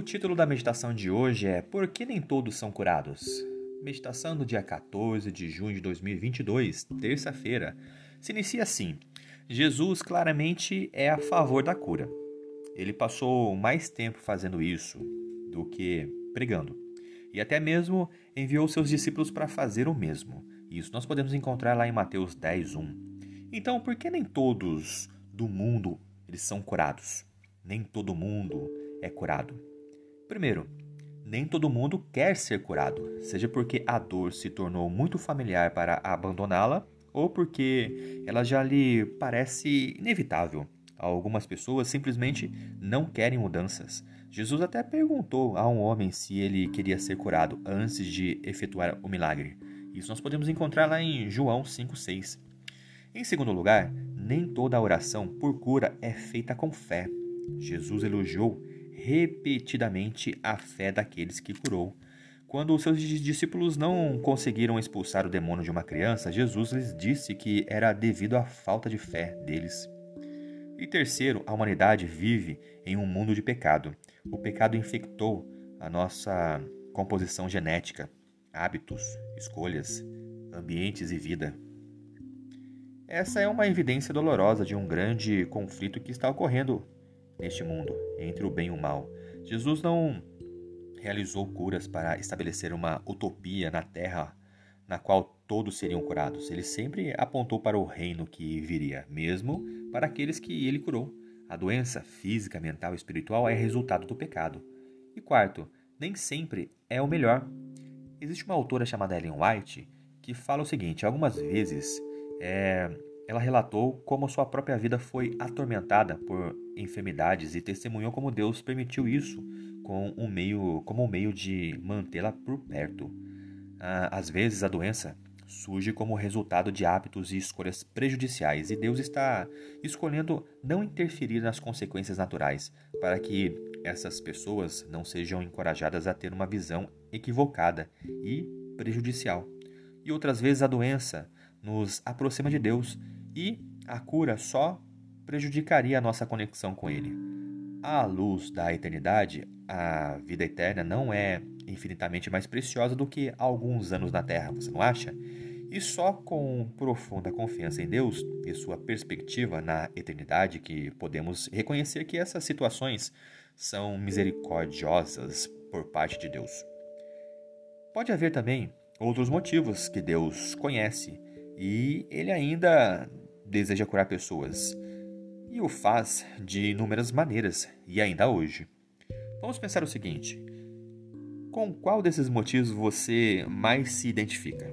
O título da meditação de hoje é Por que nem todos são curados? Meditação do dia 14 de junho de 2022, terça-feira. Se inicia assim: Jesus claramente é a favor da cura. Ele passou mais tempo fazendo isso do que pregando. E até mesmo enviou seus discípulos para fazer o mesmo. Isso nós podemos encontrar lá em Mateus 10, 1. Então, por que nem todos do mundo eles são curados? Nem todo mundo é curado. Primeiro, nem todo mundo quer ser curado, seja porque a dor se tornou muito familiar para abandoná-la ou porque ela já lhe parece inevitável. Algumas pessoas simplesmente não querem mudanças. Jesus até perguntou a um homem se ele queria ser curado antes de efetuar o milagre. Isso nós podemos encontrar lá em João 5,6. Em segundo lugar, nem toda oração por cura é feita com fé. Jesus elogiou repetidamente a fé daqueles que curou. Quando os seus discípulos não conseguiram expulsar o demônio de uma criança, Jesus lhes disse que era devido à falta de fé deles. E terceiro, a humanidade vive em um mundo de pecado. O pecado infectou a nossa composição genética, hábitos, escolhas, ambientes e vida. Essa é uma evidência dolorosa de um grande conflito que está ocorrendo neste mundo, entre o bem e o mal. Jesus não realizou curas para estabelecer uma utopia na terra na qual todos seriam curados. Ele sempre apontou para o reino que viria, mesmo para aqueles que ele curou. A doença física, mental e espiritual é resultado do pecado. E quarto, nem sempre é o melhor. Existe uma autora chamada Ellen White que fala o seguinte: algumas vezes é, ela relatou como sua própria vida foi atormentada por enfermidades e testemunhou como Deus permitiu isso com um meio, como um meio de mantê-la por perto. Ah, às vezes a doença surge como resultado de hábitos e escolhas prejudiciais e Deus está escolhendo não interferir nas consequências naturais para que essas pessoas não sejam encorajadas a ter uma visão equivocada e prejudicial. E outras vezes a doença nos aproxima de Deus e a cura só prejudicaria a nossa conexão com Ele. À luz da eternidade, a vida eterna não é infinitamente mais preciosa do que alguns anos na Terra, você não acha? E só com profunda confiança em Deus e sua perspectiva na eternidade que podemos reconhecer que essas situações são misericordiosas por parte de Deus. Pode haver também outros motivos que Deus conhece e ele ainda deseja curar pessoas. E o faz de inúmeras maneiras, e ainda hoje. Vamos pensar o seguinte: com qual desses motivos você mais se identifica?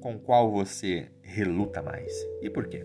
Com qual você reluta mais? E por quê?